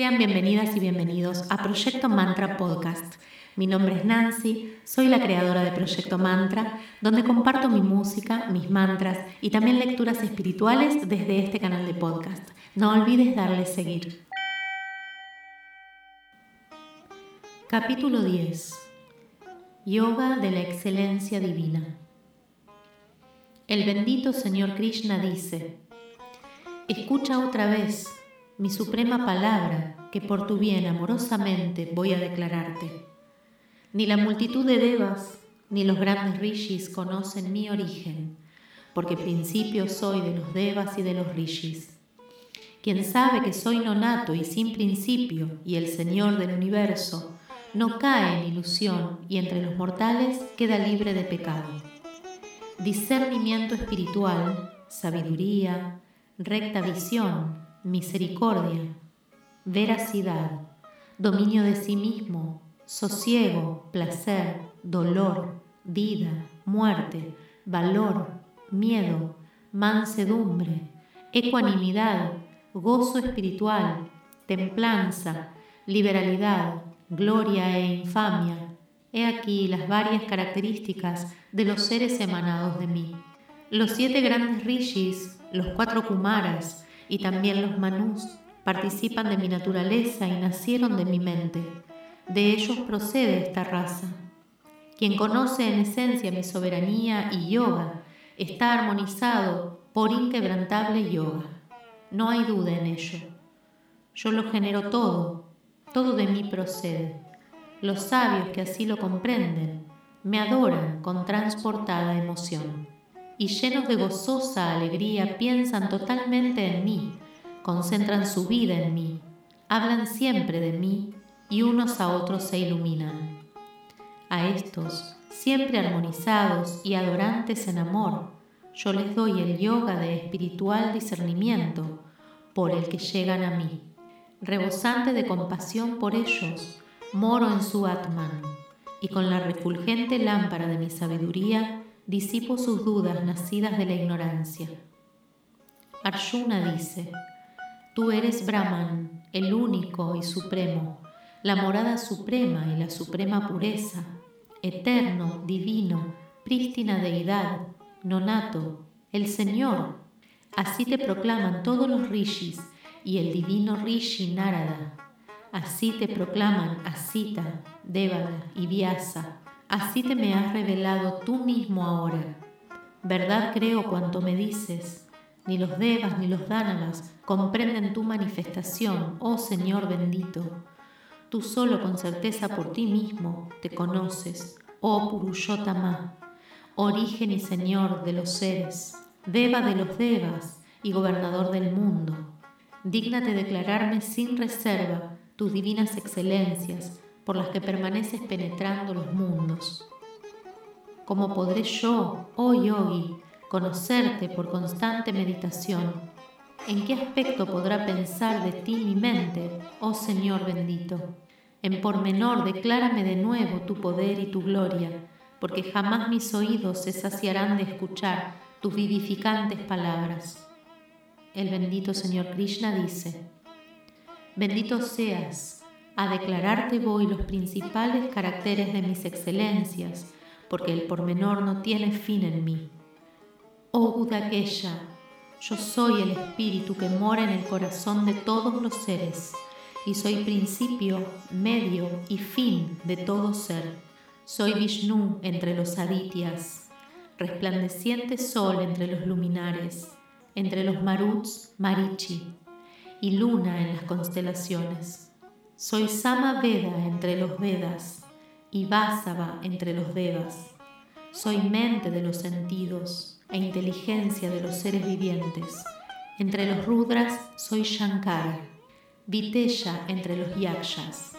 Sean bienvenidas y bienvenidos a Proyecto Mantra Podcast. Mi nombre es Nancy, soy la creadora de Proyecto Mantra, donde comparto mi música, mis mantras y también lecturas espirituales desde este canal de podcast. No olvides darle seguir. Capítulo 10. Yoga de la excelencia divina. El bendito Señor Krishna dice, Escucha otra vez mi suprema palabra que por tu bien amorosamente voy a declararte. Ni la multitud de devas ni los grandes rishis conocen mi origen, porque principio soy de los devas y de los rishis. Quien sabe que soy nonato y sin principio y el Señor del universo, no cae en ilusión y entre los mortales queda libre de pecado. Discernimiento espiritual, sabiduría, recta visión, misericordia, veracidad, dominio de sí mismo, sosiego, placer, dolor, vida, muerte, valor, miedo, mansedumbre, ecuanimidad, gozo espiritual, templanza, liberalidad, gloria e infamia. He aquí las varias características de los seres emanados de mí. Los siete grandes rishis, los cuatro kumaras, y también los manús participan de mi naturaleza y nacieron de mi mente. De ellos procede esta raza. Quien conoce en esencia mi soberanía y yoga está armonizado por inquebrantable yoga. No hay duda en ello. Yo lo genero todo, todo de mí procede. Los sabios que así lo comprenden me adoran con transportada emoción y llenos de gozosa alegría piensan totalmente en mí, concentran su vida en mí, hablan siempre de mí y unos a otros se iluminan. A estos, siempre armonizados y adorantes en amor, yo les doy el yoga de espiritual discernimiento por el que llegan a mí. Rebosante de compasión por ellos, moro en su Atman, y con la refulgente lámpara de mi sabiduría disipo sus dudas nacidas de la ignorancia. Arjuna dice, Tú eres Brahman, el único y supremo, la morada suprema y la suprema pureza, eterno, divino, prístina deidad, nonato, el Señor. Así te proclaman todos los rishis y el divino rishi Narada. Así te proclaman Asita, Devada y Vyasa así te me has revelado tú mismo ahora. Verdad creo cuanto me dices. Ni los devas ni los dánavas comprenden tu manifestación, oh Señor bendito. Tú solo con certeza por ti mismo te conoces, oh Purushotama, origen y Señor de los seres, deva de los devas y gobernador del mundo. Dígnate declararme sin reserva tus divinas excelencias, por las que permaneces penetrando los mundos. ¿Cómo podré yo, oh yogi, conocerte por constante meditación? ¿En qué aspecto podrá pensar de ti mi mente, oh Señor bendito? En pormenor declárame de nuevo tu poder y tu gloria, porque jamás mis oídos se saciarán de escuchar tus vivificantes palabras. El bendito Señor Krishna dice, Bendito seas, a declararte voy los principales caracteres de mis excelencias, porque el pormenor no tiene fin en mí. Oh Budakesha, yo soy el espíritu que mora en el corazón de todos los seres, y soy principio, medio y fin de todo ser. Soy Vishnu entre los adityas, resplandeciente sol entre los luminares, entre los maruts, marichi, y luna en las constelaciones. Soy Sama Veda entre los Vedas y Vasava entre los Devas. Soy mente de los sentidos e inteligencia de los seres vivientes. Entre los Rudras soy Shankara, Vitesha entre los Yakshas,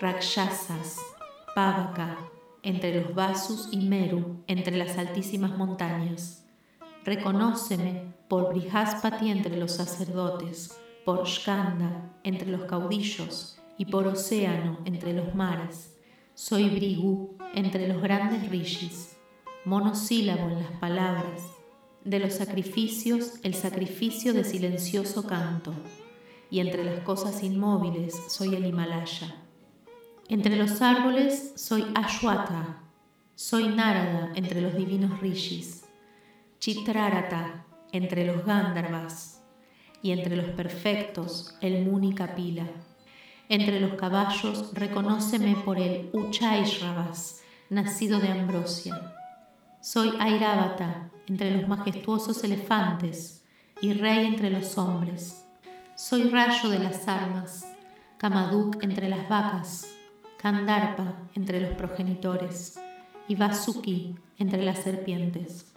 Rakshasas, Pavaka entre los Vasus y Meru entre las altísimas montañas. Reconóceme por Brihaspati entre los sacerdotes, por Skanda entre los caudillos y por océano entre los mares. Soy Brigu entre los grandes rishis, monosílabo en las palabras, de los sacrificios el sacrificio de silencioso canto, y entre las cosas inmóviles soy el Himalaya. Entre los árboles soy Ashwata, soy Narada entre los divinos rishis, Chitrarata entre los Gandharvas y entre los perfectos el Muni Kapila. Entre los caballos reconóceme por el Uchaishravas, nacido de Ambrosia. Soy Airavata entre los majestuosos elefantes y rey entre los hombres. Soy rayo de las armas, Kamaduk entre las vacas, Kandarpa entre los progenitores y Vasuki entre las serpientes.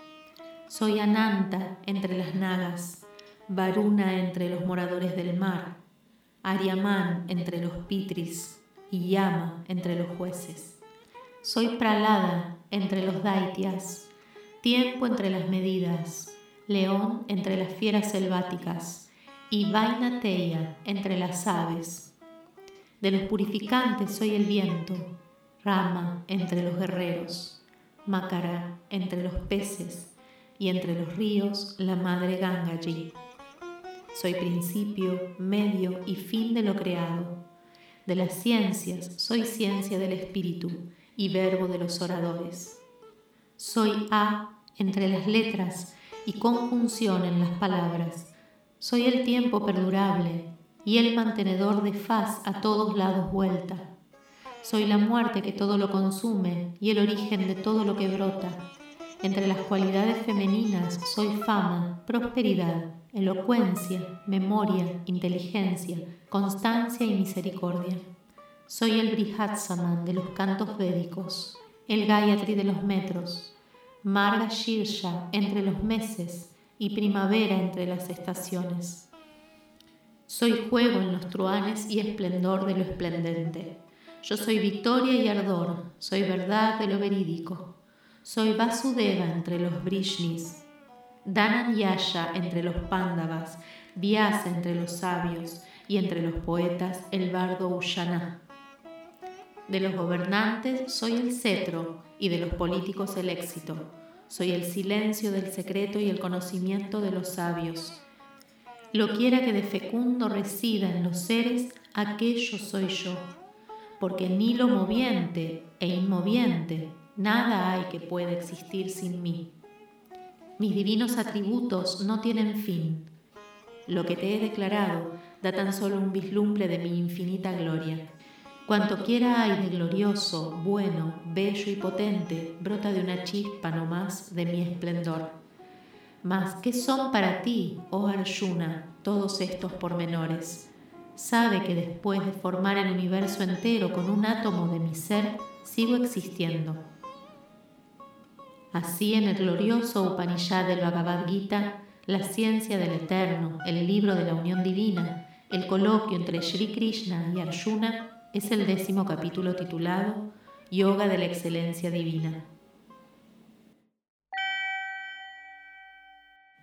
Soy Ananta entre las nagas, Varuna entre los moradores del mar, Ariamán entre los pitris y Yama entre los jueces. Soy Pralada entre los daitias, tiempo entre las medidas, león entre las fieras selváticas y Vainateya entre las aves. De los purificantes soy el viento, Rama entre los guerreros, Makara entre los peces y entre los ríos la madre Gangaji. Soy principio, de lo creado. De las ciencias soy ciencia del espíritu y verbo de los oradores. Soy A entre las letras y conjunción en las palabras. Soy el tiempo perdurable y el mantenedor de faz a todos lados vuelta. Soy la muerte que todo lo consume y el origen de todo lo que brota. Entre las cualidades femeninas soy fama, prosperidad, elocuencia, memoria, inteligencia, constancia y misericordia. Soy el Brihatsaman de los cantos védicos, el Gayatri de los metros, Marga Shirsha entre los meses y primavera entre las estaciones. Soy juego en los truanes y esplendor de lo esplendente. Yo soy victoria y ardor, soy verdad de lo verídico. Soy Vasudeva entre los Brishnis, Yasha entre los Pándavas, Vyasa entre los sabios y entre los poetas el bardo Ushana. De los gobernantes soy el cetro y de los políticos el éxito. Soy el silencio del secreto y el conocimiento de los sabios. Lo quiera que de fecundo resida en los seres, aquello soy yo, porque ni lo moviente e inmoviente Nada hay que pueda existir sin mí. Mis divinos atributos no tienen fin. Lo que te he declarado da tan solo un vislumbre de mi infinita gloria. Cuanto quiera hay de glorioso, bueno, bello y potente, brota de una chispa no más de mi esplendor. Mas, ¿qué son para ti, oh Arjuna, todos estos pormenores? Sabe que después de formar el universo entero con un átomo de mi ser, sigo existiendo Así en el glorioso Upanishad del Bhagavad Gita, la ciencia del eterno, el libro de la unión divina, el coloquio entre Sri Krishna y Arjuna es el décimo capítulo titulado Yoga de la Excelencia Divina.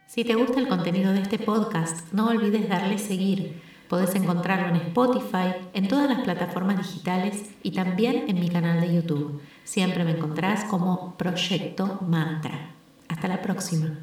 Si te gusta el contenido de este podcast, no olvides darle seguir Podés encontrarlo en Spotify, en todas las plataformas digitales y también en mi canal de YouTube. Siempre me encontrás como Proyecto Mantra. Hasta la próxima.